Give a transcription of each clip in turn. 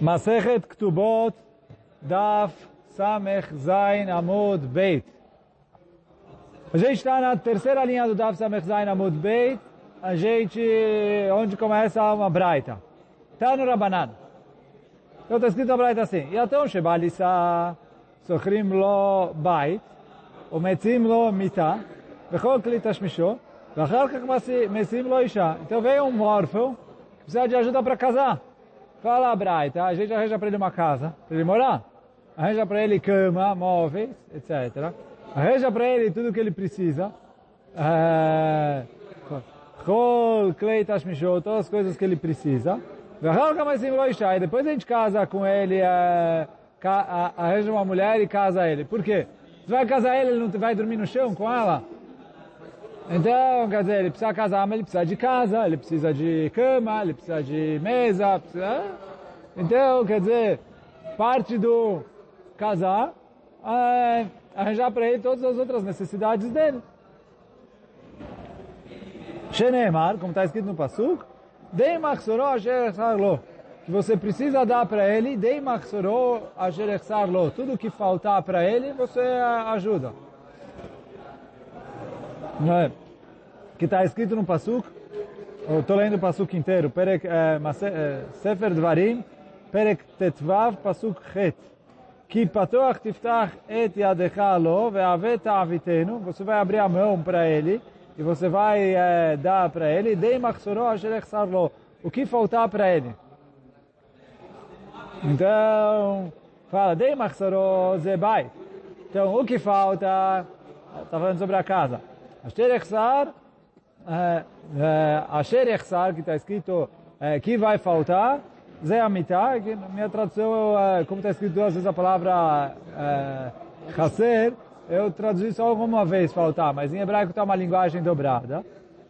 Masechet Ktubot, Daf Samech Zain Amud Beit. A gente está na terceira linha do Daf Samech Zain Amud Beit, a gente, onde começa uma braita. Está no Rabanan. Então está escrito na braita assim, Yatom Shebalisa Sochrim Lo Bait, ומצים לו מיטה, וכל כלי תשמישו, ואחר כך משים לו אישה. Então veio um órfão, precisa de ajuda para casar. Fala a Braita, a gente arranja para ele uma casa, para ele morar. Arranja para ele cama, móveis, etc. Arranja para ele tudo o que ele precisa. Rol, klei, tashmishot, todas as coisas que ele precisa. E depois a gente casa com ele, arranja uma mulher e casa ele. Por quê? Você vai casar ele, ele não vai dormir no chão com ela? Então, quer dizer, ele precisa casar, mas ele precisa de casa, ele precisa de cama, ele precisa de mesa, precisa... Então, quer dizer, parte do casar é arranjar para ele todas as outras necessidades dele. Shenemar, como está escrito no Pasuk, Dei machsoro asher lo que você precisa dar para ele, Dei machsoro asher lo tudo que faltar para ele, você ajuda. Não é? Que está escrito no Pasuk, estou lendo o Pasuk inteiro, Perek, é, Sefer Dvarim, Perek Tetvav, Pasuk Chet. Que patoach tiftach et yadecha lo, ve'avet ta'avitenu, você vai abrir a mão para ele, e você vai é, dar para ele, dei machsoro asher lo, o que faltar para ele. Então, fala, dei machsoro zebai. Então, o que falta, está falando sobre a casa. Asher echsar, asher echsar, que está escrito, que vai faltar, Zé Amitá, que na minha tradução, como está escrito duas vezes a palavra Chaser, eu traduzi só uma vez faltar, mas em hebraico está uma linguagem dobrada.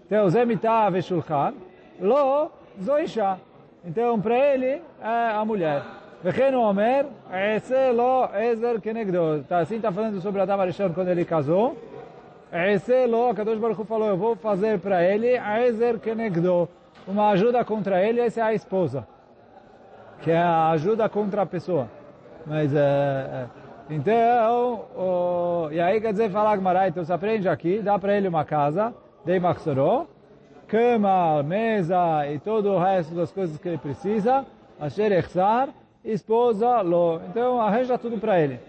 Então, Zé Amitá Veshulchan, Lo Zoisha. Então, para ele, é a mulher. Vechen Omer, Ese Lo Ezer Kenegdo. Tá, assim está falando sobre Adam Arishon quando ele casou. Esse Lo, a Kadosh Baruch falou, eu vou fazer para ele Ezer Kenegdo. Uma ajuda contra ele, essa é a esposa que é a ajuda contra a pessoa. Mas, é, então, o, e aí quer dizer, falar Gmará, então você aprende aqui, dá para ele uma casa, dei machsoró, cama, mesa e todo o resto das coisas que ele precisa, asher echsar, esposa, lo. Então, arranja tudo para ele.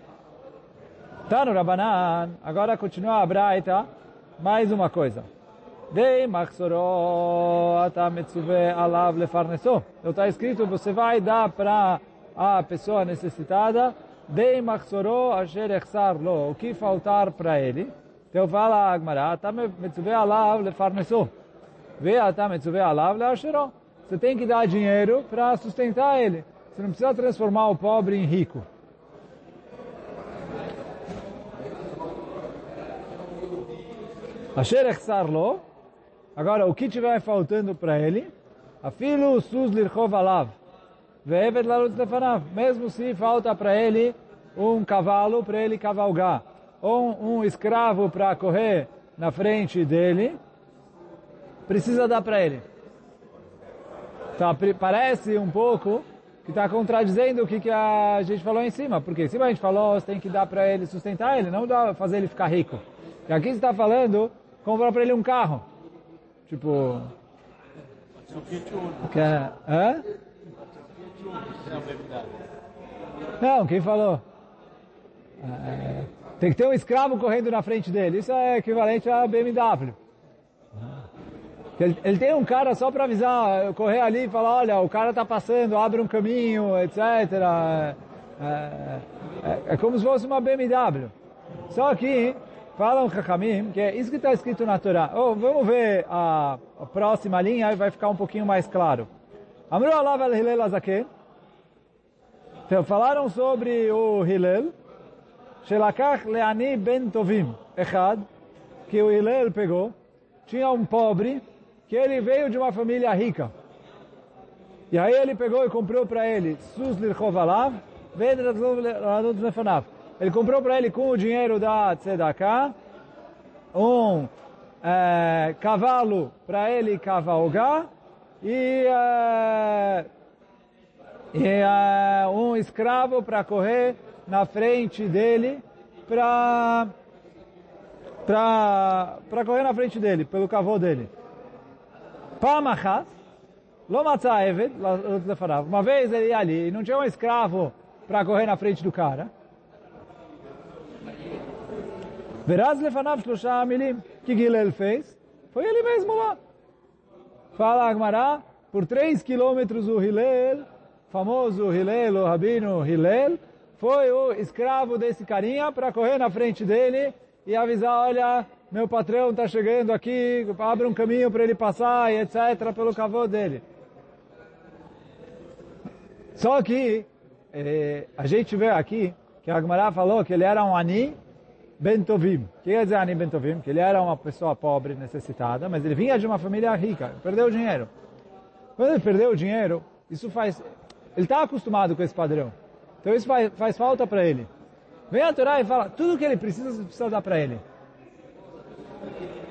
Tá no Rabanan, agora continua a Braita, mais uma coisa. Dei machsoro ata metzuve alav lefarneso. Então está escrito, você vai dar para a pessoa necessitada, dei machsoro asher echsar lo, o que faltar para ele. Então fala a Agmará, ata metzuve alav lefarneso. Ve ata metzuve alav leashero. Você tem que dar dinheiro para sustentar ele. Você não precisa transformar o pobre em rico. Agora, o que tiver faltando para ele, afilo sus lirchov alav, ve'eved larutz lefanav, mesmo se falta para ele um cavalo para ele cavalgar, ou um escravo para correr na frente dele, precisa dar para ele. Tá, parece um pouco que está contradizendo o que, que a gente falou em cima, porque em cima a gente falou você tem que dar para ele sustentar ele, não dá fazer ele ficar rico. E aqui está falando comprar para ele um carro. Tipo. Que é, hã? Não, quem falou? É, tem que ter um escravo correndo na frente dele. Isso é equivalente a BMW. Ele, ele tem um cara só para avisar, correr ali e falar, olha, o cara está passando, abre um caminho, etc. É, é, é, como se fosse uma BMW. Só que falam Hakamim, que é isso que está escrito na Torá. Oh, vamos ver a, a próxima linha e vai ficar um pouquinho mais claro. Amru alav al Azaken. Então, falaram sobre o Hillel. Shelakach leani ben tovim. Echad. Que o Hillel pegou. Tinha um pobre que ele veio de uma família rica. E aí ele pegou e comprou para ele sus lirchov alav, vedrat lefanav. Ele comprou para ele com o dinheiro da tzedakah um é, cavalo para ele cavalgar e, é, e uh, um escravo para correr na frente dele para para correr na frente dele, pelo cavô dele. Pamachas, Lomatza Eved, uma vez ele ia ali e não tinha um escravo para correr na frente do cara. Veraz lefanav shlosha amilim. que Gilel fez? Foi ele mesmo lá. Fala Agmará, por três quilômetros o Hillel, famoso Hillel, o Rabino Hillel, foi o escravo desse carinha para correr na frente dele e avisar, olha, meu patrão está chegando aqui, abre um caminho para ele passar e etc. pelo cavô dele. Só que eh, a gente vê aqui que Agmará falou que ele era um ani bentovim. O que quer dizer ani bentovim? Que ele era uma pessoa pobre, necessitada, mas ele vinha de uma família rica, perdeu o dinheiro. Quando ele perdeu o dinheiro, isso faz... Ele está acostumado com esse padrão. Então isso faz, faz falta para ele. Vem a Torá e fala, tudo que ele precisa, você precisa dar para ele.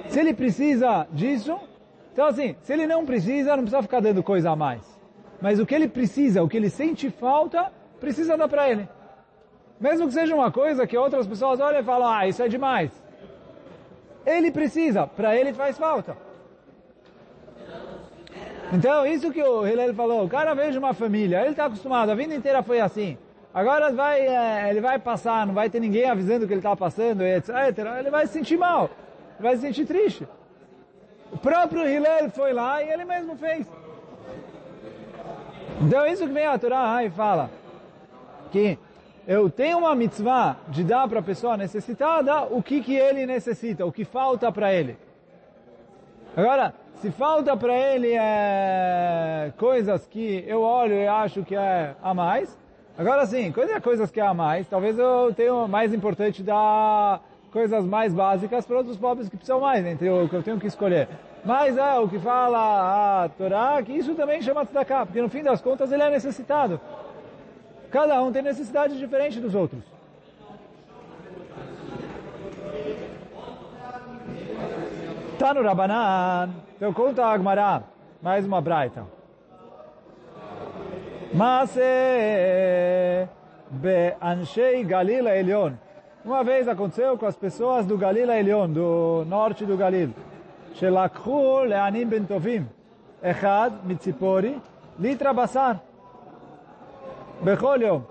Se ele precisa disso, então assim, se ele não precisa, não precisa ficar dando coisa a mais. Mas o que ele precisa, o que ele sente falta, precisa dar para ele. Mesmo que seja uma coisa que outras pessoas olham e falam, ah, isso é demais. Ele precisa, para ele faz falta. Então, isso que o Hillel falou, o cara veio de uma família, ele está acostumado, a vida inteira foi assim. Agora vai, é, ele vai passar, não vai ter ninguém avisando que ele está passando, etc. Ele vai se sentir mal, vai se sentir triste. O próprio Hillel foi lá e ele mesmo fez. Então isso que vem a Torá e fala que eu tenho uma mitzvah de dar para a pessoa necessitada o que, que ele necessita, o que falta para ele. Agora, se falta para ele é, coisas que eu olho e acho que é a mais, agora sim, coisas, coisas que é a mais, talvez eu tenha mais importante dar coisas mais básicas para outros pobres que precisam mais, entre o que eu tenho que escolher. Mas é o que fala a Torá, que isso também chama tzedakah, porque no fim das contas ele é necessitado. Cada um tem necessidades diferentes dos outros. Está no Rabanan. Então conta a Agmará. Mais uma braita. Mas be Anshei Galila Elion. Uma vez aconteceu com as pessoas do Galila Elion, do norte do Galil. Shelakhu le'anim ben tovim. Echad mitzipori litra basar. Berrolho,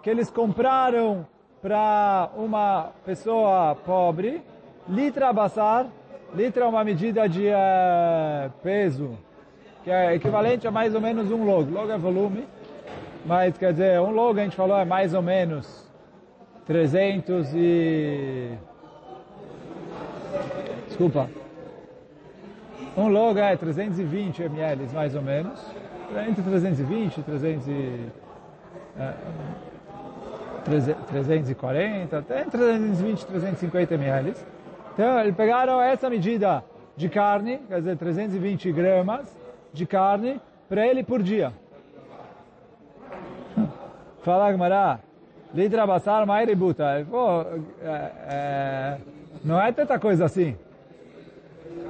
que eles compraram para uma pessoa pobre, litra basar, litra é uma medida de uh, peso, que é equivalente a mais ou menos um logo. Logo é volume, mas quer dizer, um logo a gente falou é mais ou menos 300 e... Desculpa. Um logo é 320 ml, mais ou menos. Entre 320 e 300. 340, até entre 320 e 350 ml. Então, eles pegaram essa medida de carne, quer dizer, 320 gramas de carne, para ele por dia. Fala, Gmará, litra basar maiributa. Pô, é, é, não é tanta coisa assim.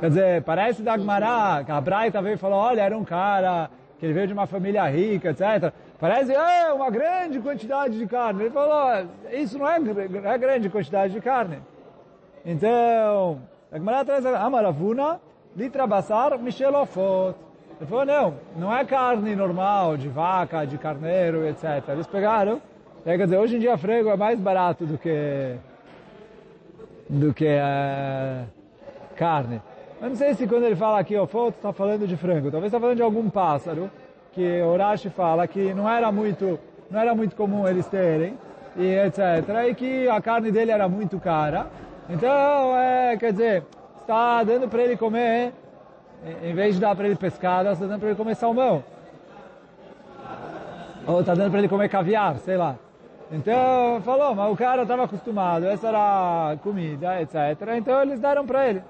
Quer dizer, parece da Agmará, que a Braita veio e falou, olha, era um cara que ele veio de uma família rica, etc. Parece é uma grande quantidade de carne. Ele falou, isso não é, é grande quantidade de carne. Então, a Agmará traz Amaravuna, litra basar, michelofot. Ele falou, não, não é carne normal, de vaca, de carneiro, etc. Eles pegaram, quer dizer, hoje em dia frango é mais barato do que do que é, carne. Eu não sei se quando ele fala aqui, ó, foto, está falando de frango. Talvez está falando de algum pássaro, que Horashi fala que não era muito, não era muito comum eles terem, e etc. E que a carne dele era muito cara. Então, é, quer dizer, está dando para ele comer, em vez de dar para ele pescada, está dando para ele comer salmão. Ou está dando para ele comer caviar, sei lá. Então, falou, mas o cara estava acostumado, essa era a comida, etc. Então eles deram para ele.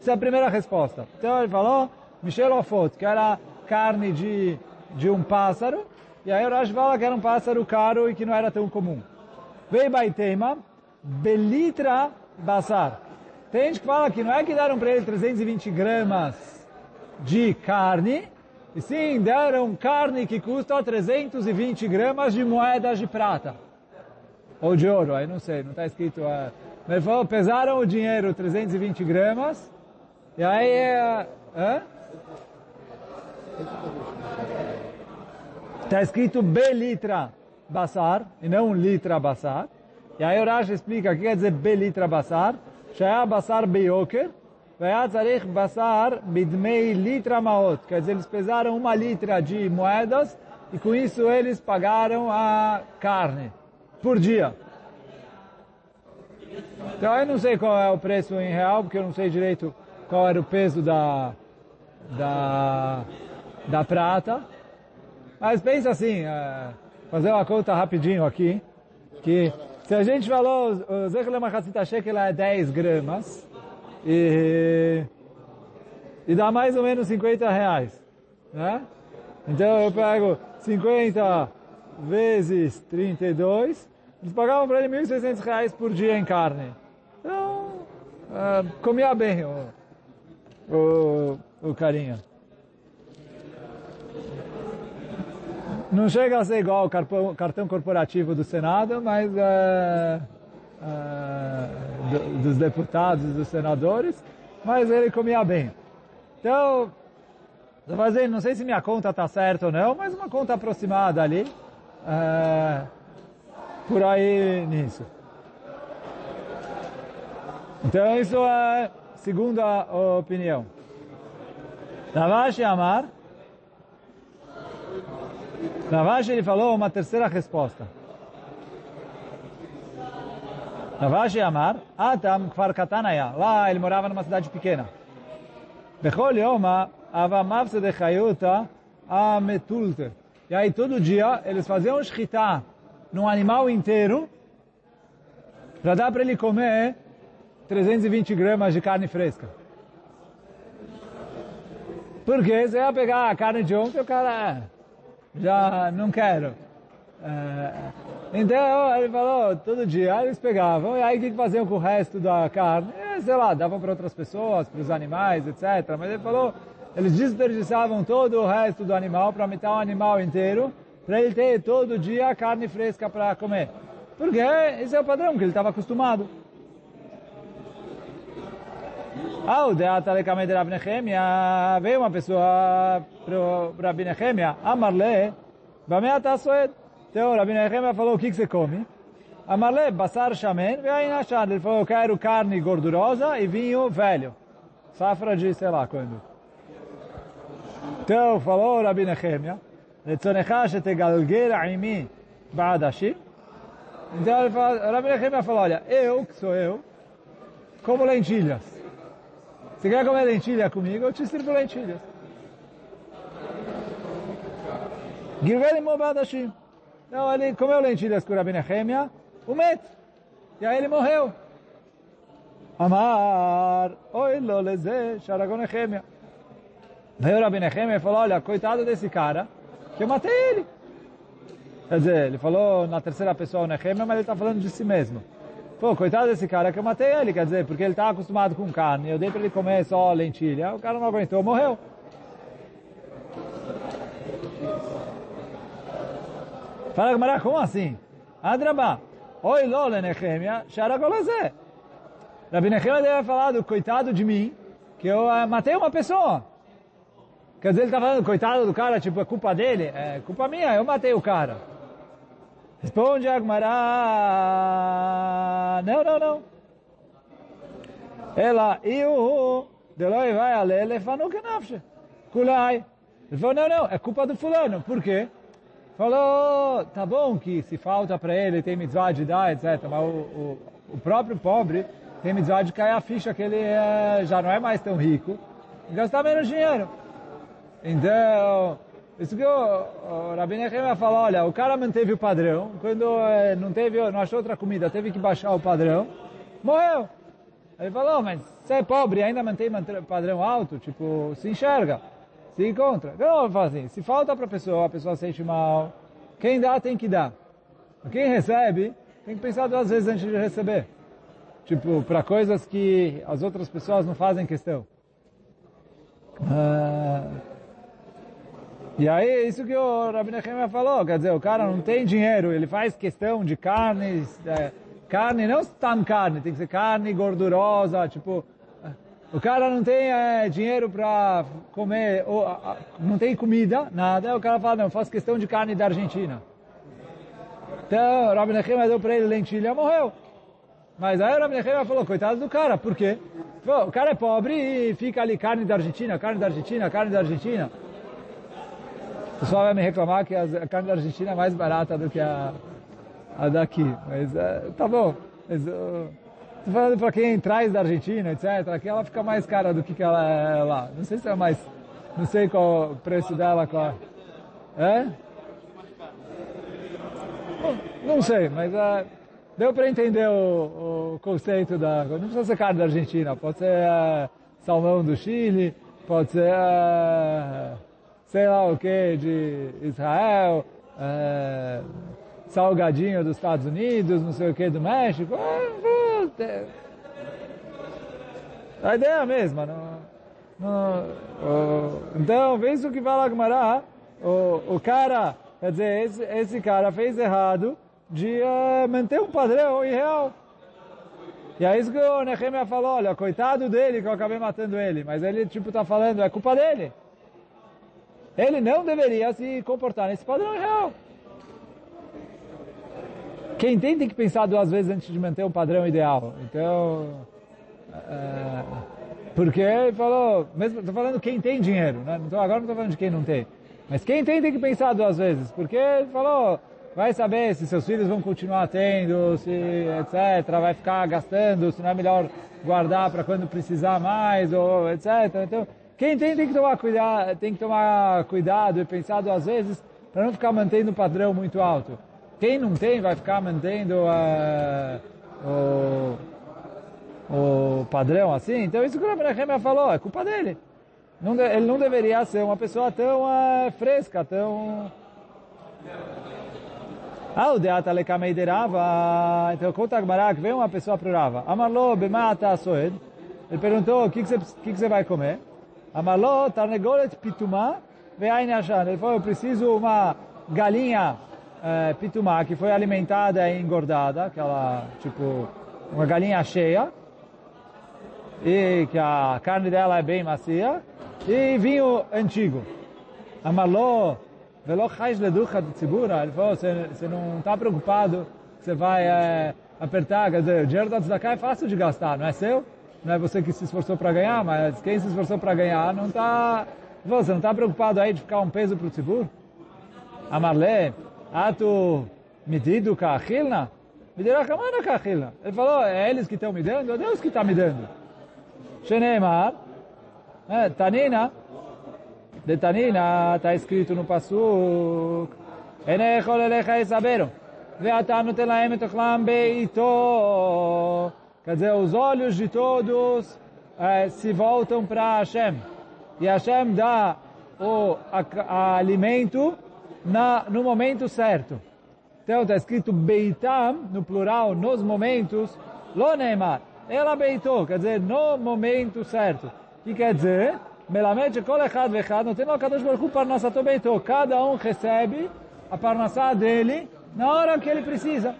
Essa é a primeira resposta. Então ele falou, Michel Ofot, que era carne de, de um pássaro, e aí o Rashi fala que era um pássaro caro e que não era tão comum. Vei Baitema, Belitra Basar. Tem gente que fala que não é que deram para ele 320 gramas de carne, e sim deram carne que custa 320 gramas de moedas de prata. Ou de ouro, aí não sei, não está escrito. É, ele falou, pesaram o dinheiro 320 gramas, e aí é... Está escrito belitra basar, e não litra basar. E aí o Rashi explica o que quer dizer belitra basar. Shaya basar beyoker, vaya tzarech basar bidmei litra maot. Quer dizer, eles pesaram uma litra de moedas e com isso eles pagaram a carne por dia. Então eu não sei qual é o preço em real, porque eu não sei direito qual era o peso da, da, da prata. Mas pensa assim, é, fazer uma conta rapidinho aqui, que se a gente falou, o Zechle Machatzita Shekel é 10 gramas, e, e dá mais ou menos 50 reais, né? Então eu pego 50 vezes 32, eles pagavam para ele 1.600 reais por dia em carne. Então, uh, comia bem o, o, o carinha. Não chega a ser igual o cartão corporativo do Senado, mas uh, uh, dos deputados dos senadores, mas ele comia bem. Então, estou fazendo, não sei se minha conta está certa ou não, mas uma conta aproximada ali, uh, por aí nisso. Então, isso é segunda opinião. Ravashi Amar, Ravashi ele falou uma terceira resposta. Ravashi Amar, Atam Kfar Katanaya. Lá ele morava numa cidade pequena. Bechol Yoma, Avamavse de Chayuta, Ametulte. E aí todo dia eles faziam shkita num animal inteiro para dar para ele comer 320 gramas de carne fresca. Porque você ia pegar a carne de ontem, o cara já não quero. É, então, ele falou, todo dia eles pegavam, e aí o que faziam com o resto da carne? E, sei lá, davam para outras pessoas, para os animais, etc. Mas ele falou, eles desperdiçavam todo o resto do animal para matar o animal inteiro, para ele ter todo dia carne fresca para comer. Porque esse é o padrão que ele estava acostumado. Ao deatalecamente Rabi Nehemia, veio uma pessoa para Rabi Nehemia, Amarle, Bameata Soed. Então Rabi Nehemia falou, o que, você come? Amarle, Bassar Shamen, veio achar. Ele falou, eu quero carne gordurosa e vinho velho. Safra de sei lá quando. Então falou Rabi Nehemia, Netzonecha shetegalger aimi ba'adashim. a ele Então, Rabi Nehemia falou, olha, eu, que sou eu, como lentilhas. Você quer comer lentilha comigo? Eu te sirvo lentilhas. Gilvel Mobadashim. Então ele comeu lentilhas com Rabi Nehemia, o met. E aí ele morreu. Amar, oi lo leze, Sharagon Nehemia. Veio Rabi Nehemia e falou, olha, coitado desse cara, que eu matei ele. Quer dizer, ele falou na terceira pessoa Nehemia, mas ele está falando de si mesmo. Pô, coitado desse cara que eu matei ele, quer dizer, porque ele estava acostumado com carne, eu dei para ele comer só lentilha, o cara não aguentou, morreu. Fala Gamara, como assim? Adrabá. Oi, Lola, Nehemia, Sharagolazé. Rabi Nehemia deve ter falado, coitado de mim, que eu uh, matei uma pessoa. Quer dizer, ele está falando, coitado do cara, tipo, é culpa dele? É culpa minha, eu matei o cara. Responde Agmará. Não, não, não. Ela, eu, Deloi vai a ler, lefanu kenafshe. Kulai. Ele falou, não, não, é culpa do fulano. Por quê? Falou, tá bom que se falta para ele, tem mitzvah de dar, etc. Mas o, o, o, próprio pobre tem mitzvah de cair a ficha que ele é, já não é mais tão rico e gastar menos dinheiro. Então, isso que o, o Rabi Nehemia falou, olha, o cara manteve o padrão, quando é, não teve, não achou outra comida, teve que baixar o padrão, morreu. Ele falou, mas você é pobre ainda mantém padrão alto, tipo, se enxerga se encontra. Fala assim, se falta para a pessoa, a pessoa sente mal, quem dá tem que dar. Quem recebe tem que pensar duas vezes antes de receber. Tipo, para coisas que as outras pessoas não fazem questão. Ah, E aí, isso que o Rabi Nehemia falou, quer dizer, o cara não tem dinheiro, ele faz questão de carnes, é, carne, não tão carne, tem que ser carne gordurosa, tipo, o cara não tem é, dinheiro para comer, ou, não tem comida, nada, o cara fala, não, faço questão de carne da Argentina. Então, o Rabi Nehemia deu para ele lentilha, morreu. Mas aí o Rabi Nehemia falou, coitado do cara, por quê? o cara é pobre e fica ali carne da Argentina, carne da Argentina, carne da Argentina. Pessoal vai me reclamar que a carne da Argentina é mais barata do que a, a daqui. Mas é, tá bom. Mas, uh, falando para quem traz da Argentina, etc. Aqui ela fica mais cara do que, que ela é lá. Não sei se é mais... Não sei qual o preço dela, qual... É? Não sei, mas... Uh, Deu para entender o, o, conceito da... Não precisa ser carne da Argentina, pode ser uh, salmão do Chile, pode ser, uh, sei lá o que, de Israel, uh, salgadinho dos Estados Unidos, não sei o que, do México. A ideia é a mesma. Não, não, então, vê isso que fala Gumará, o, o cara, quer dizer, esse, esse cara fez errado, de uh, manter um padrão irreal. E é isso que o Nehemia falou, olha, coitado dele que eu acabei matando ele. Mas ele, tipo, está falando, é culpa dele. Ele não deveria se comportar nesse padrão irreal. Quem tem tem que pensar duas vezes antes de manter um padrão ideal. Então, é, porque falou, mesmo, estou falando quem tem dinheiro, né? então, agora não estou falando de quem não tem. Mas quem tem tem que pensar duas vezes, porque falou, vai saber se seus filhos vão continuar tendo, se etc, vai ficar gastando, se não é melhor guardar para quando precisar mais, ou etc. Então, quem tem tem que tomar cuidado, tem que tomar cuidado e pensar duas vezes para não ficar mantendo um padrão muito alto. Quem não tem vai ficar mantendo uh, o, o padrão assim. Então isso que o Rabbi falou, é culpa dele. Não, ele não deveria ser uma pessoa tão uh, fresca, tão ah, o deata lekamei de Rava. Então conta a que veio uma pessoa para o Rava. Amarlo bemata soed. Ele perguntou, o que você vai comer? Amarlo tarnegolet pitumá veain ashan. Ele falou, eu preciso uma galinha é, pitumá que foi alimentada e engordada, aquela, tipo, uma galinha cheia, e que a carne dela é bem macia, e vinho antigo. Amarlo Velo chais leducha de tzibura. Ele falou, você, não está preocupado você vai é, apertar, quer dizer, o dinheiro da tzedakah é fácil de gastar, não é seu? não é você que se esforçou para ganhar, mas quem se esforçou para ganhar não está... Você não está preocupado aí de ficar um peso para o Tzibur? Amarle, ato medido kahilna? a kahilna. Ele falou, é eles que estão me dando? É Deus que está me dando. Né, Tanina, de Tanina, está escrito no Passuk, Enechol elecha esaberu, ve'atanu telaem etoklam beito, Quer dizer, os olhos de todos eh, se voltam para Hashem. E Hashem dá o a, a alimento na, no momento certo. Então está escrito Beitam, no plural, nos momentos, Lo Neymar. Ela beitou, quer dizer, no momento certo. Que quer dizer? Melamed kol echad vechad, não tem no Kadosh Baruch parnassato beito. Cada um recebe a parnassá dele na hora que ele precisa.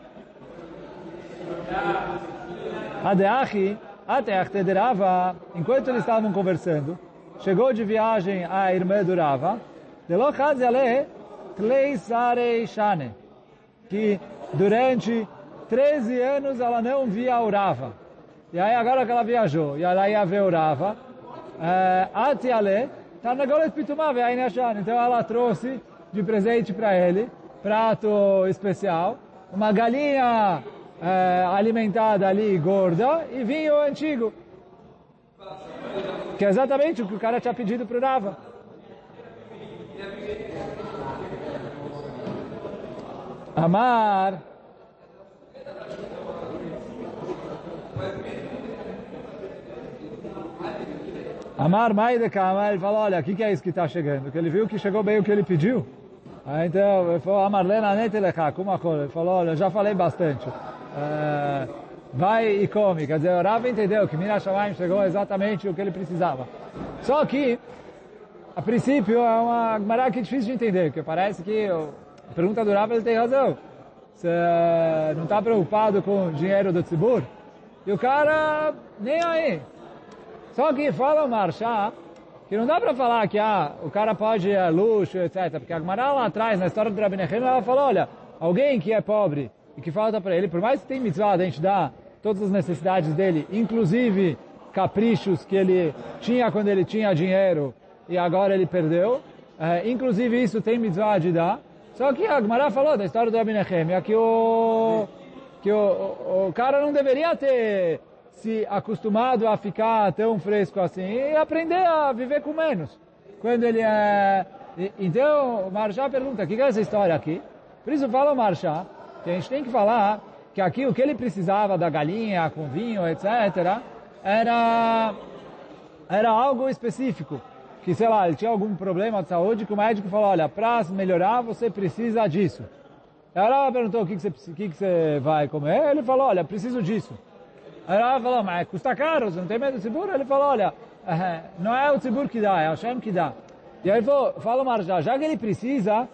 Adeachi, até Achtederava, enquanto eles estavam conversando, chegou de viagem a irmã do Rava, Tleisarei Shane, que durante 13 anos ela não via o Rava. E aí agora que ela viajou, e ela ia ver o Rava, Atiale, Tarnagolet Pitumá Ve'ainashan. Então ela trouxe de presente para ele, prato especial, uma galinha é, alimentada ali, gorda, e vinho antigo. Que é exatamente o que o cara tinha pedido para o Rava. Amar Amar Mai de Kama, ele falou, olha, o que, que é isso que está chegando? Que ele viu que chegou bem o que ele pediu. Aí então, ele falou, Amar Lena Netelecha, como a coisa? Ele falou, olha, já falei bastante. É, vai e come. Quer dizer, o Rav entendeu que Minas Shamayim chegou exatamente o que ele precisava. Só que, a princípio, é uma Gemara que é difícil de entender, porque parece que a pergunta do Rav, ele tem razão. Você não está preocupado com o dinheiro do Tzibur? E o cara, nem aí. Só que fala o Marchá, que não dá para falar que ah, o cara pode a luxo, etc. Porque a Gemara lá atrás, na história do Rabi Nechim, ela falou, olha, alguém que é pobre e que falta para ele, por mais que tem mitzvah, a gente dá todas as necessidades dele, inclusive caprichos que ele tinha quando ele tinha dinheiro e agora ele perdeu, é, inclusive isso tem mitzvah de dar. Só que a Gemara falou da história do Rabi Nechim, que o que o, o, o cara não deveria ter se acostumado a ficar tão fresco assim e aprender a viver com menos. Quando ele é... Então, o Marchá pergunta, o que é essa história aqui? Por isso fala o Marchá, que a gente tem que falar que aqui o que ele precisava da galinha com vinho, etc., era, era algo específico. Que, sei lá, ele tinha algum problema de saúde que o médico falou, olha, para melhorar você precisa disso. Ela perguntou o que, que, você, que, que você vai comer, ele falou, olha, preciso disso. Ela falou, mas custa caro, você não tem medo do tzibur? Ele falou, olha, eh, não é o tzibur que dá, é o Hashem que dá. E aí ele falou, fala Marjá, já que ele precisa,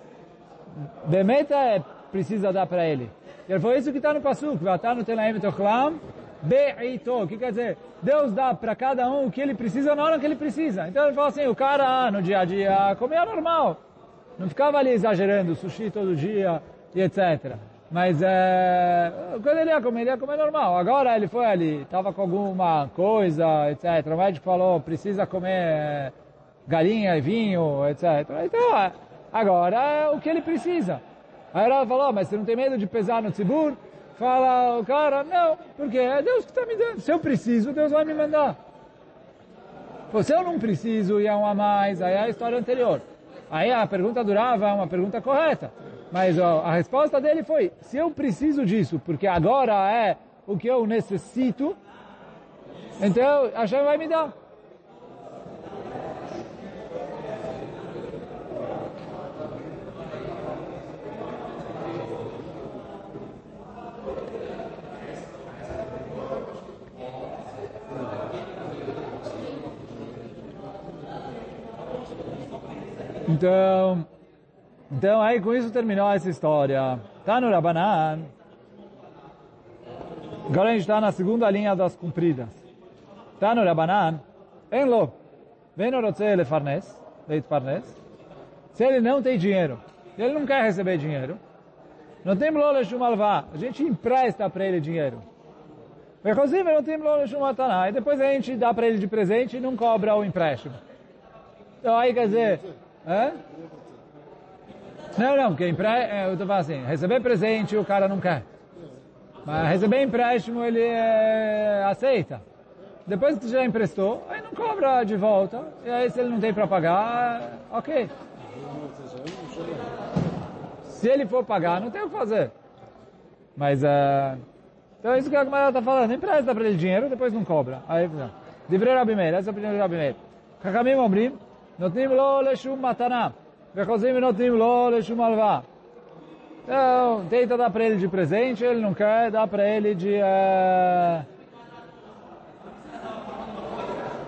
Bemeta é, precisa dar para ele. E falou, isso que está no Pasuk, Vatá no Telaim Tochlam, Be'ito. Que quer dizer? Deus dá para cada um o que ele precisa na hora que ele precisa. Então ele falou assim, o cara no dia a dia comia normal. Não ficava ali exagerando, sushi todo dia e etc. Mas é, quando ele ia comer, ele ia comer normal. Agora ele foi ali, estava com alguma coisa, etc. O médico falou, precisa comer é, galinha e vinho, etc. Então, agora é o que ele precisa. Aí ela falou, mas você não tem medo de pesar no tzibur? Fala o cara, não, porque é Deus que está me dando. Se eu preciso, Deus vai me mandar. Se eu não preciso e é um a mais, aí é a história anterior. Aí a pergunta durava, é uma pergunta correta. Mas ó, a resposta dele foi, se eu preciso disso, porque agora é o que eu necessito, então a Hashem vai me dar. Então, então aí com isso terminou essa história. Tá no Rabanan. Agora a gente está na segunda linha das cumpridas. Tá no Rabanan. Enlo. Vem no Rotze Farnes. Leit Farnes. Se ele não tem dinheiro, ele não quer receber dinheiro, não tem Lole Shumalvá. A gente empresta para ele dinheiro. Inclusive, não tem Lole Shumataná. E depois a gente dá para ele de presente e não cobra o empréstimo. Então aí quer dizer, Não, não, porque empre... É, eu falando assim, receber presente o cara não quer. Mas receber empréstimo ele é... aceita. Depois que já emprestou, aí não cobra de volta. E aí se ele não tem para pagar, ok. Se ele for pagar, não tem o que fazer. Mas, uh... então é isso que a Gamara está falando. Empresta para ele dinheiro, depois não cobra. Aí, Divrei Rabi Meir, essa é a opinião de Rabi Meir. Kakamim Omrim, Notim lo leshum matanah. Vechozim notim lo leshum alvah. Então, tenta dar para ele de presente, ele não quer, dá para ele de... É...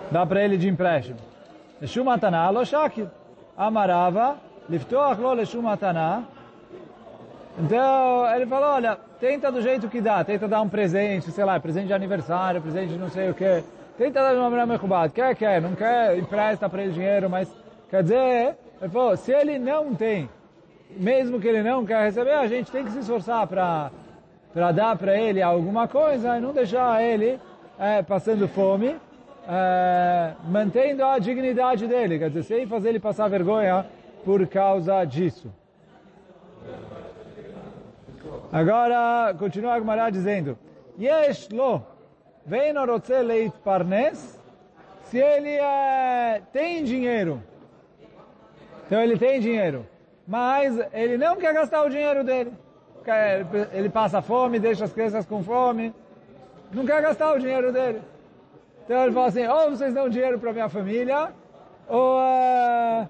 Dá para ele de empréstimo. Leshum matanah lo shakir. Amarava, liftoach lo leshum matanah. Então, ele falou, olha, tenta do jeito que dá, tenta dar um presente, sei lá, presente de aniversário, presente de não sei o que. Tenta dar de uma maneira mecubada. Quer, quer, não quer, empresta para ele dinheiro, mas quer dizer, ele falou, se ele não tem, mesmo que ele não quer receber, a gente tem que se esforçar para para dar para ele alguma coisa e não deixar ele é, passando fome, é, mantendo a dignidade dele, quer dizer, sem fazer ele passar vergonha por causa disso. Agora, continua a Gemara dizendo, Yesh lo vem no leit parnes, se ele é, tem dinheiro, então ele tem dinheiro, mas ele não quer gastar o dinheiro dele. Ele passa fome, deixa as crianças com fome, não quer gastar o dinheiro dele. Então ele fala assim, ou vocês dão dinheiro para minha família, ou, uh,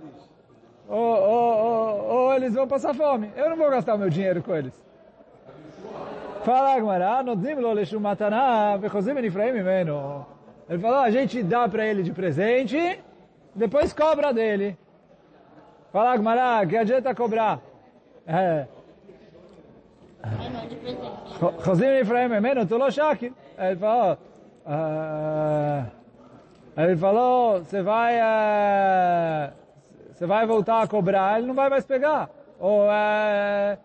ou, ou, ou, ou eles vão passar fome. Eu não vou gastar o meu dinheiro com eles. Fala Agmará, nodnim lo leshum mataná, vechozim enifraim imeno. Ele falou, a gente dá para ele de presente, depois cobra dele. Fala, Gmará, que adianta cobrar? É. Chazim Efraim Memeno, tu lo shaki. Ele falou, uh, ele falou, você vai, uh, você vai voltar a cobrar, ele não vai mais pegar. Ou, uh,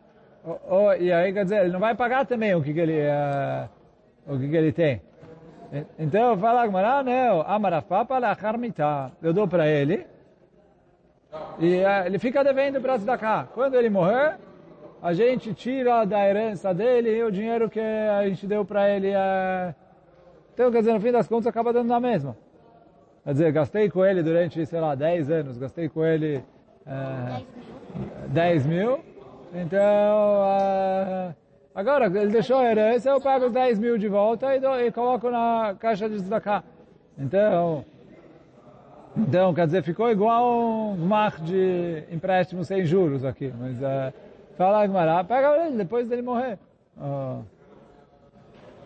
ou, e aí, quer dizer, ele não vai pagar também o que, que ele, uh, o que, que ele tem. Então, fala Gmará, não, Amarafapa lacharmitá. Eu dou para ele, e uh, ele fica devendo para cá. Quando ele morrer, a gente tira da herança dele o dinheiro que a gente deu para ele. Uh... Então, quer dizer, no fim das contas, acaba dando na mesma. Quer dizer, gastei com ele durante, sei lá, 10 anos, gastei com ele uh, 10 mil. Então, uh, agora ele deixou a herança, eu pago 10 mil de volta e, e coloco na caixa de tzedakah. Então, então, quer dizer, ficou igual um mar de empréstimo sem juros aqui. Mas uh, fala Agmará, pega ele depois dele morrer. Uh.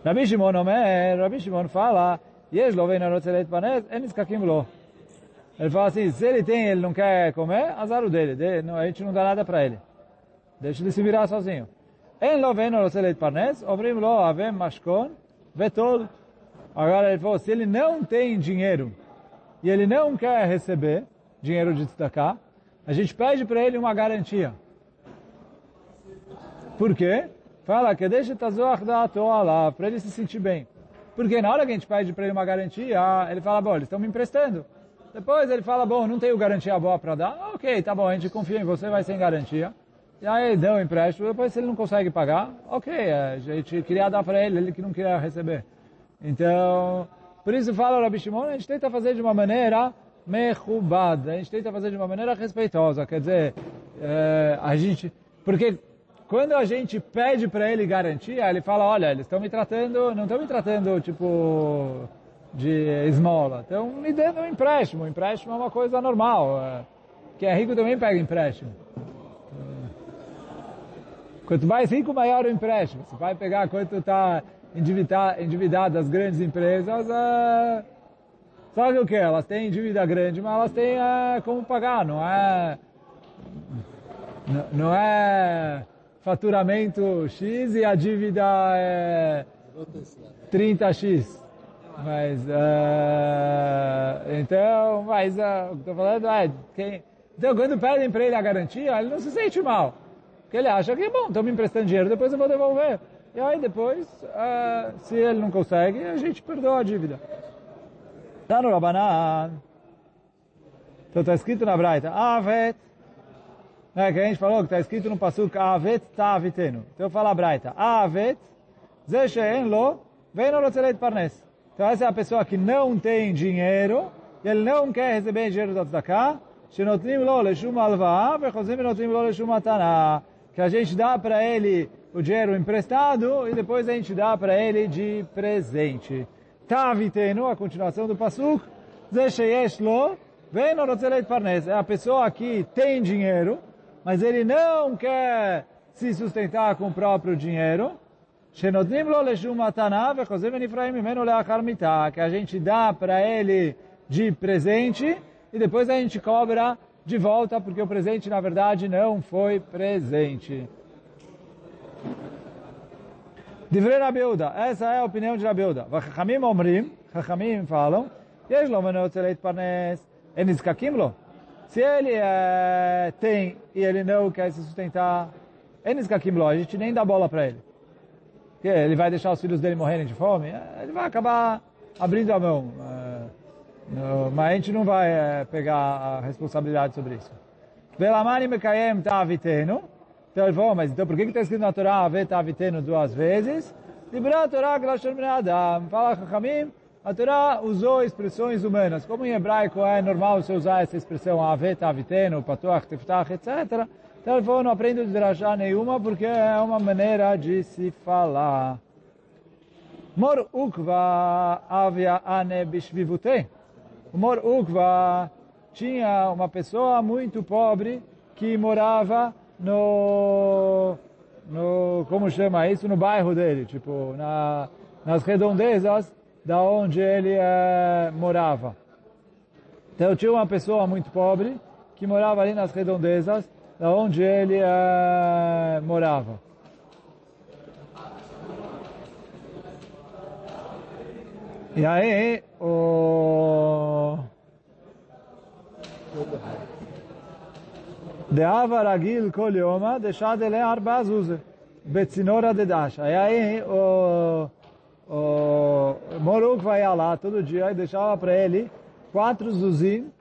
Rabi Shimon Omer, Rabi Shimon fala. Ele fala assim, se ele tem ele não quer comer, azar o dele, a gente não dá nada para ele. Deixa ele se virar sozinho. En lo veina rotzelet panes, obrim lo avem mashkon, vetol. Agora ele falou, se ele não tem dinheiro, e ele não quer receber dinheiro de tzedakah, a gente pede para ele uma garantia. Por quê? Fala que deixa tazoach da toa lá, para ele se sentir bem. Porque na hora que a gente pede para ele uma garantia, ele fala, bom, eles estão me emprestando. Depois ele fala, bom, não tenho garantia boa para dar. Ok, tá bom, a gente confia em você, vai sem garantia. E aí deu o empréstimo, depois se ele não consegue pagar, ok, a gente queria dar para ele, ele que não queria receber. Então, por isso fala o Rabi Shimon, a gente tenta fazer de uma maneira mechubada, a gente tenta fazer de uma maneira respeitosa, quer dizer, é, a gente, porque quando a gente pede para ele garantia, ele fala, olha, eles estão me tratando, não estão me tratando tipo de esmola, estão me dando um empréstimo, um empréstimo é uma coisa normal, é, quem é rico também pega empréstimo. Quanto mais rico, maior o empréstimo. Você vai pegar quanto está endividar, das grandes empresas, é, sabe o que? Elas têm dívida grande, mas elas têm é, como pagar, não é, não é faturamento X e a dívida é 30X. Mas, uh, então, mas uh, o que estou falando é, quem, então quando pedem para ele a garantia, ele não se sente mal Porque ele acha que, bom, estão me emprestando dinheiro, depois eu vou devolver. E aí depois, uh, se ele não consegue, a gente perdoa a dívida. Está no Rabanan. Então está escrito na Braita, Avet. É, que a gente falou que está escrito no Pasuk, Avet Tavitenu. Então fala a Braita, Avet, Zeshen Lo, vem no Rotzeleit Parnes. Então essa é a pessoa que não tem dinheiro, e ele não quer receber dinheiro da Tzedakah, שנותנים לו לשום הלוואה וחוזרים ונותנים לו לשום מתנה. Que a gente dá para ele o dinheiro emprestado e depois a gente dá para ele de presente. Tavitenu, a continuação do Pasuk, Zesheyesh lo, vem no Rotzeleit Parnes. É a pessoa que tem dinheiro, mas ele não quer se sustentar com o próprio dinheiro. Que a gente dá para ele de presente e depois a gente cobra de volta, porque o presente, na verdade, não foi presente. Divrei Rabiuda, essa é a opinião de Rabiuda. Vachachamim omrim, Chachamim falam, Yesh lo menotzeleit parnes, enizkakim lo. Se ele é, tem e ele não quer se sustentar, enizkakim lo, a gente nem dá bola para ele. Ele vai deixar os filhos dele morrerem de fome, ele vai acabar abrindo a mão. Mas a gente não vai pegar a responsabilidade sobre isso. Velamani mekayem ta'avitenu, então ele falou, mas então por que está escrito na Torá Avet Avitenu duas vezes? Libra a Torá Glashon Adam. Fala Chachamim, a Torá usou expressões humanas. Como em hebraico é normal você usar essa expressão Avet Avitenu, Patuach, Tiftach, etc. Então ele falou, não aprendo de drachá nenhuma porque é uma maneira de se falar. Mor ukva avia ane bishvivute. O mor ukva tinha uma pessoa muito pobre que morava no, no como chama isso, no bairro dele, tipo, na, nas redondezas da onde ele é, morava. Então tinha uma pessoa muito pobre que morava ali nas redondezas, onde ele uh, morava. E aí, o... Deava ragil kol yoma, deixad ele arba azuze, betzinora de dasha. E aí, o, o Moruk vai lá todo dia e deixava para ele quatro zuzim,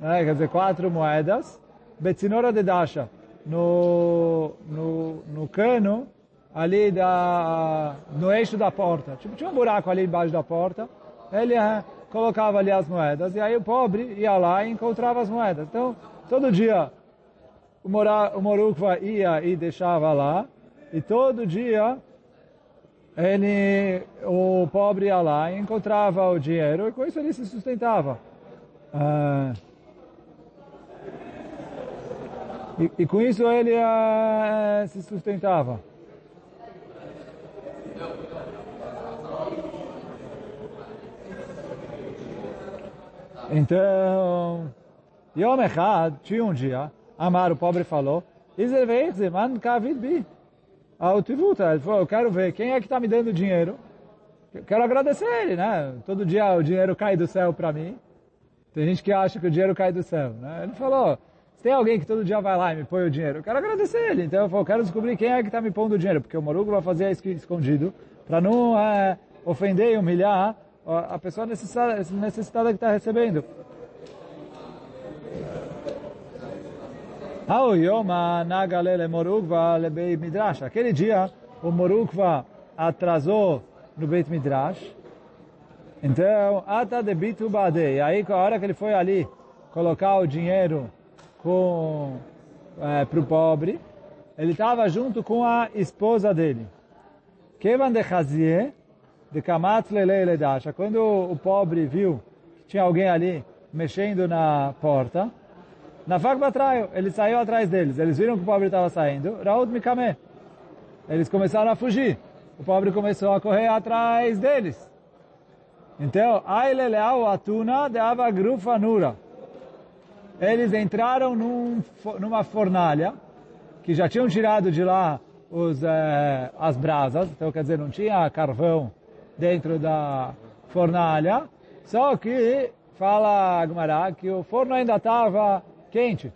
né, quer dizer, quatro moedas, betzinora de dasha, no, no, no cano ali da, no eixo da porta. Tipo, tinha um buraco ali embaixo da porta, ele uh, colocava ali as moedas, e aí o pobre ia lá e encontrava as moedas. Então, todo dia o, mora, o Morukva ia e deixava lá, e todo dia ele, o pobre ia lá e encontrava o dinheiro, e com isso ele se sustentava. Uh, e, e, com isso ele uh, se sustentava. Então, Yom Echad, tinha um dia, Amar, o pobre falou, ele falou, eu quero ver quem é que está me dando dinheiro. Quero agradecer ele, né? Todo dia o dinheiro cai do céu para mim. Tem gente que acha que o dinheiro cai do céu, né? Ele falou, se tem alguém que todo dia vai lá e me põe o dinheiro, eu quero agradecer ele. Então eu falou, quero descobrir quem é que está me pondo o dinheiro, porque o Morugo vai fazer isso escondido, para não é, ofender e humilhar a pessoa necessitada, necessitada que está recebendo. Aquele dia, o Morukva atrasou no Beit Midrash. Então, ata de bitu bade. E aí, a hora que ele foi ali colocar o dinheiro com é, para o pobre, ele estava junto com a esposa dele. Kevan de Chazie, de Kamatz Lele Dasha. Quando o pobre viu que tinha alguém ali mexendo na porta, na Fakbatraio, ele saiu atrás deles. Eles viram que o pobre estava saindo. Raut Mikame. Eles começaram a fugir. O pobre começou a correr atrás deles. Então, Aileleau Atuna de Avagrufanura. Eles entraram num, numa fornalha, que já tinham tirado de lá os, eh, as brasas, então quer dizer, não tinha carvão dentro da fornalha, só que fala Agmará que o forno ainda estava quente.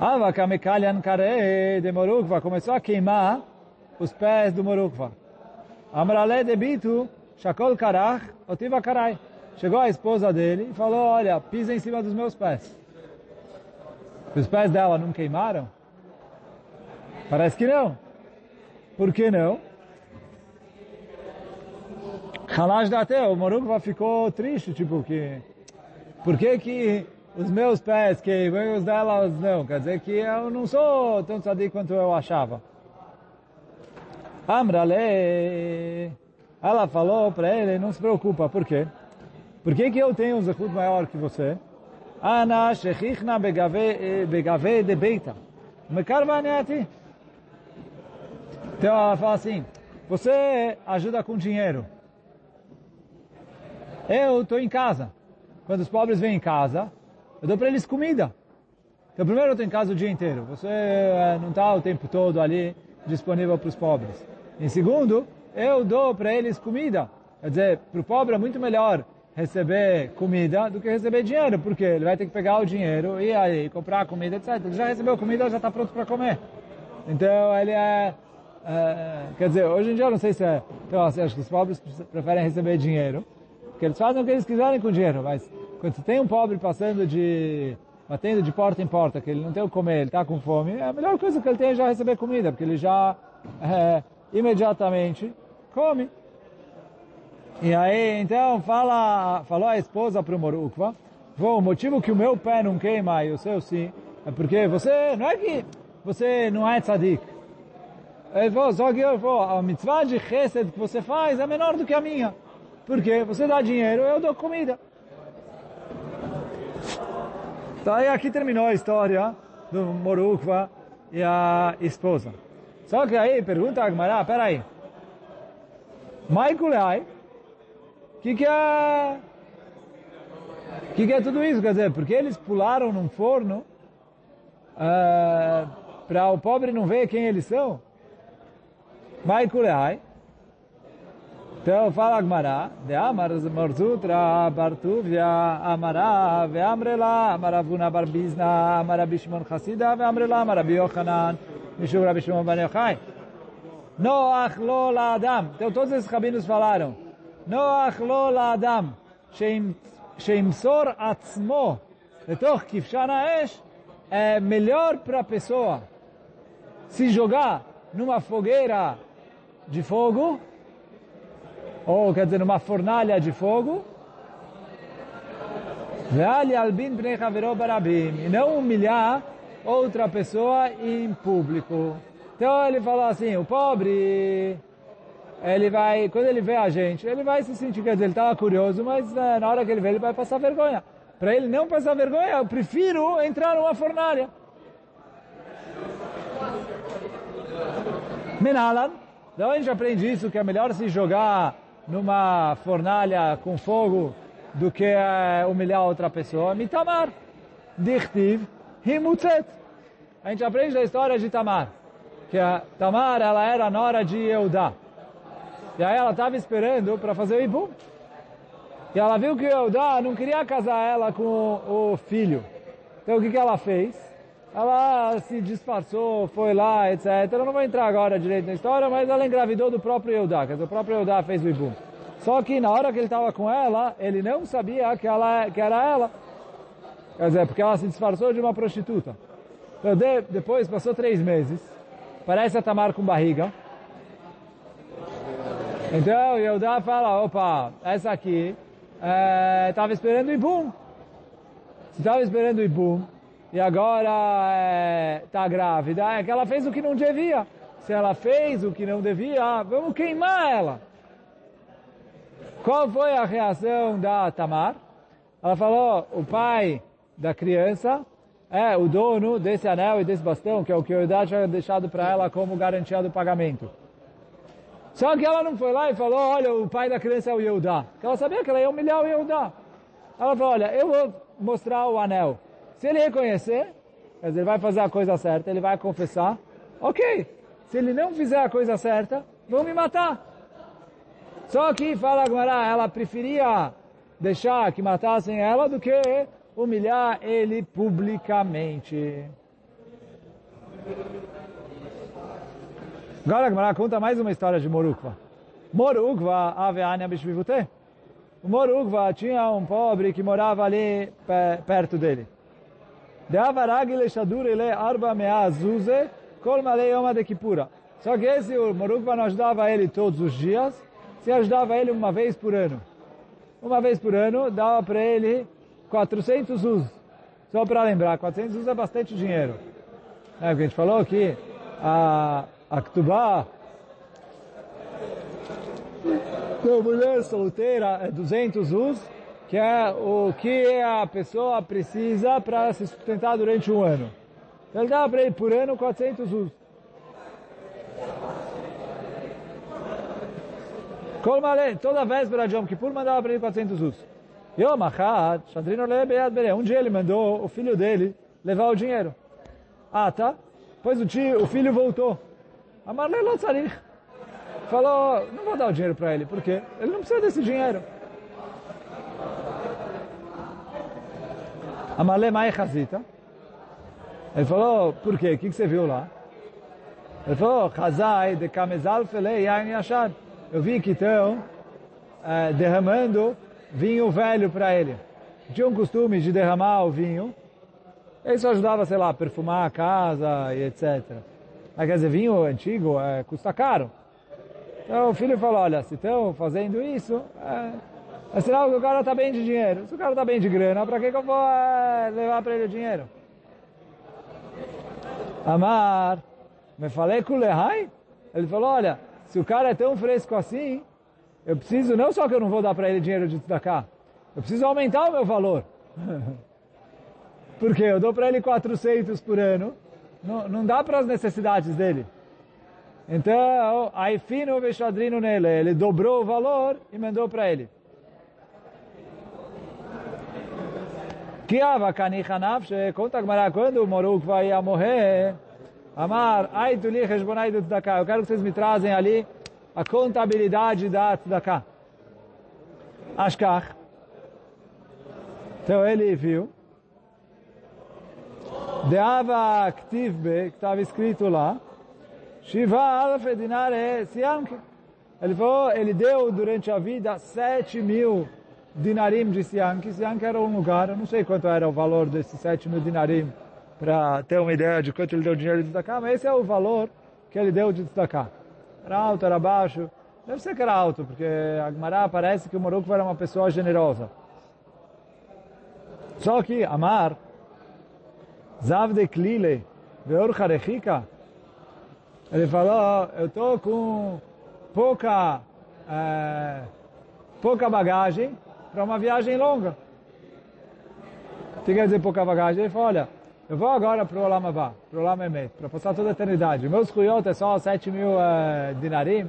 Ava Kamekalian Kare de Morukva começou a queimar os pés do Morukva. Amrale de Bitu, Shakol Karach, Otiva Karai. Chegou a esposa dele e falou, olha, pisa em cima dos meus pés. Os pés dela não queimaram? Parece que não. Por que não? Halash até o Morukva ficou triste, tipo que... Por que que os meus pés queimam e os delas não? Quer dizer que eu não sou tão sadio quanto eu achava. Amrale, ela falou para ele, não se preocupa, por quê? Por que que eu tenho um zehut maior que você? Ana shechichna begave de beita. Mekarvane a ti. Então ela fala assim, você ajuda com dinheiro. Eu estou em casa. Quando os pobres vêm em casa, eu dou para eles comida. Então primeiro eu estou em casa o dia inteiro. Você eh, não está o tempo todo ali disponível para os pobres. Em segundo, eu dou para eles comida. Quer dizer, para o pobre é muito melhor receber comida do que receber dinheiro, porque ele vai ter que pegar o dinheiro e aí comprar comida, etc. Ele já recebeu comida, já está pronto para comer. Então ele é é, quer dizer, hoje em dia eu não sei se é... Então, assim, acho que os pobres preferem receber dinheiro, porque eles fazem o que eles quiserem com dinheiro, mas quando você tem um pobre passando de... batendo de porta em porta, que ele não tem o que comer, ele está com fome, é a melhor coisa que ele tem é já receber comida, porque ele já é, imediatamente come. E aí, então, fala, falou a esposa para o Morukva, o motivo que o meu pé não queima e o seu sim, é porque você, não é que você não é tzadik, ele falou, só que eu vou, a mitzvah de chesed que você faz é menor do que a minha. Porque você dá dinheiro, eu dou comida. Então aí aqui terminou a história do Morukva e a esposa. Só que aí pergunta a Agmará, peraí. Maikulei, o que que é... que, que é tudo isso? Quer dizer, porque eles pularam num forno uh, para o pobre não ver quem eles são? Maikulehai. Então fala Agmará, de Amar Morzutra, Bartuvia, Amará, ve Veamrela, Amaravuna Barbizna, Amarabishmon Hasida, Veamrela, Amarabiochanan, Mishur Rabishmon Banyochai. Noach lo la Adam. Então todos esses rabinos falaram, Noach lo la Adam, Sheimsor Atzmo, Letoch Kifshana Esh, é melhor para a pessoa se jogar numa fogueira de fogo, ou quer dizer, numa fornalha de fogo, e não humilhar outra pessoa em público. Então ele falou assim, o pobre, ele vai, quando ele vê a gente, ele vai se sentir, quer dizer, ele estava curioso, mas é, na hora que ele vê, ele vai passar vergonha. Para ele não passar vergonha, eu prefiro entrar numa fornalha. Menalan, da onde a gente aprende isso, que é melhor se jogar numa fornalha com fogo do que uh, humilhar outra pessoa. Mitamar, dichtiv, himutzet. A gente aprende da história de Tamar, que a Tamar ela era a nora de Eudá. E aí ela estava esperando para fazer o Ibum. E ela viu que Eudá não queria casar ela com o filho. Então o que, que ela fez? Ela se disfarçou, foi lá, etc. Eu não vou entrar agora direito na história, mas ela engravidou do próprio Eudá. Quer dizer, o próprio Eudá fez o Ibum. Só que na hora que ele estava com ela, ele não sabia que, ela, que era ela. Quer dizer, porque ela se disfarçou de uma prostituta. Então, de, depois, passou três meses. Parece a Tamar com barriga. Então, Yehudá fala, opa, essa aqui estava é, esperando o Ibum. Se estava esperando o Ibum, e agora está é, grávida, é que ela fez o que não devia. Se ela fez o que não devia, vamos queimar ela. Qual foi a reação da Tamar? Ela falou, o pai da criança é o dono desse anel e desse bastão, que é o que o Eudá tinha deixado para ela como garantia do pagamento. Só que ela não foi lá e falou, olha, o pai da criança é o Yehudá. Porque ela sabia que ela ia humilhar o Yehudá. Ela falou, olha, eu vou mostrar o anel. Se ele reconhecer, dizer, ele vai fazer a coisa certa, ele vai confessar, ok. Se ele não fizer a coisa certa, vão me matar. Só que, fala agora, ela preferia deixar que matassem ela do que humilhar ele publicamente. Agora Gemara conta mais uma história de Morukva. Morukva aveania bishvivute. Morukva tinha um pobre que morava ali perto dele. Shadure arba mea zuze kol yoma de kipura. Só que esse o Morukva não ajudava ele todos os dias, se ajudava ele uma vez por ano. Uma vez por ano, dava para ele 400 us. Só para lembrar, 400 us é bastante dinheiro. É, a gente falou que a, a Ktubá mulher solteira é 200 us, que é o que a pessoa precisa para se sustentar durante um ano. Ele dava para ele por ano 400 us. toda véspera de Yom Kippur mandava para ele 400 us. Yom Achad, Shadrino Um dia ele mandou o filho dele levar o dinheiro. Ah, tá? Depois o, tio, o filho voltou. Amarle lo tzarich. Falou, não vou dar o dinheiro para ele. Por quê? Ele não precisa desse dinheiro. Amarle mai chazita. Ele falou, por quê? O que, você viu lá? Ele falou, chazai de kamezal felei yain yashad eu vi que estão é, derramando vinho velho para ele. Tinha um costume de derramar o vinho. Isso ajudava, sei lá, a perfumar a casa e etc. Mas quer dizer, vinho antigo é, custa caro. Então o filho falou, olha, se estão fazendo isso, é, é sinal que o cara está bem de dinheiro. Se o cara está bem de grana, para que, que eu vou é, levar para ele o dinheiro? Amar, me falei com o Lehai? Ele falou, olha, se o cara é tão fresco assim, eu preciso, não só que eu não vou dar para ele dinheiro de destacar, eu preciso aumentar o meu valor. Porque eu dou para ele 400 por ano, não, não dá para as necessidades dele. Então, aí fino o vexadrino nele, ele dobrou o valor e mandou para ele. Kiava kanicha nafshe, conta Agmará, quando o Moruk vai morrer, Amar, ai tu li cheshbonai do tzedakah, eu quero que vocês me trazem ali a contabilidade da tzedakah. Ashkach. Então ele viu. Deava Ktivbe, que estava escrito lá, Shiva alaf dinare siamke. Ele falou, ele deu durante a vida sete mil dinarim de Sianki. Sianki era um lugar, eu não sei quanto era o valor desses sete mil dinarim, para ter uma ideia de quanto ele deu dinheiro de destacar, mas esse é o valor que ele deu de destacar. Era alto, era baixo. Deve ser que era alto, porque Agmará parece que o Morocco era uma pessoa generosa. Só que Amar, Zav de Klile, Veor Harechika, ele falou, eu estou com pouca, é, pouca bagagem para uma viagem longa. O que quer dizer pouca bagagem? Ele falou, olha, eu vou agora para o Olam Abba, para o Olam Emet, para passar toda a eternidade. Meus cuyot é só 7 mil uh, dinarim.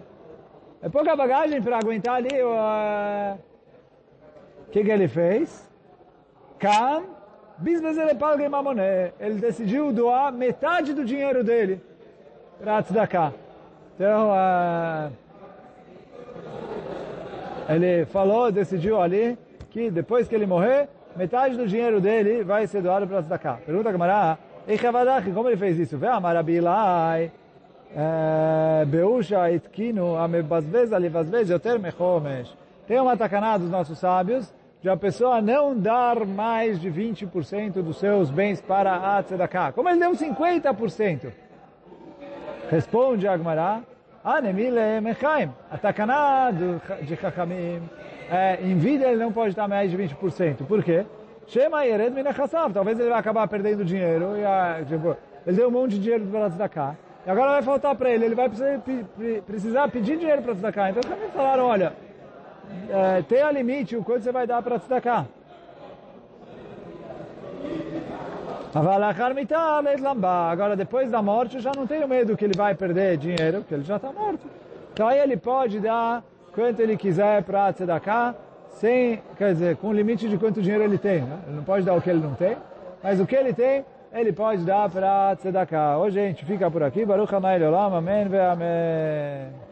É pouca bagagem para aguentar ali. O uh... que, que ele fez? Kam, ele decidiu doar metade do dinheiro dele para tzedakah. Então, uh, ele falou, decidiu ali, que depois que ele morrer, metade do dinheiro dele vai ser doado para tzedakah. Pergunta a Gamara, como ele fez isso? Vê a Marabilai, Beusha itkinu amebazvez alivazvez yoter mechomesh. Tem uma tacaná dos nossos sábios de a pessoa não dar mais de 20% dos seus bens para a tzedakah. Como ele deu 50%? Responde Agmará, Anemile Mechaim. A tacaná de Chachamim, é, em vida ele não pode dar mais de 20%. Por quê? Shema Yered Minachassav. Talvez ele vai acabar perdendo dinheiro. E a, tipo, ele deu um monte de dinheiro para tzedakah. E agora vai faltar para ele. Ele vai precisar, pedir dinheiro para tzedakah. Então também falaram, olha, é, tenha limite o quanto você vai dar para tzedakah. Agora, depois da morte, eu já não tenho medo que ele vai perder dinheiro, porque ele já está morto. Então aí ele pode dar quanto ele quiser para tzedakah, sem, quer dizer, com o limite de quanto dinheiro ele tem. Né? Ele não pode dar o que ele não tem, mas o que ele tem, ele pode dar para tzedakah. Hoje a gente fica por aqui. Baruch Hanai Olam. Amém Amém.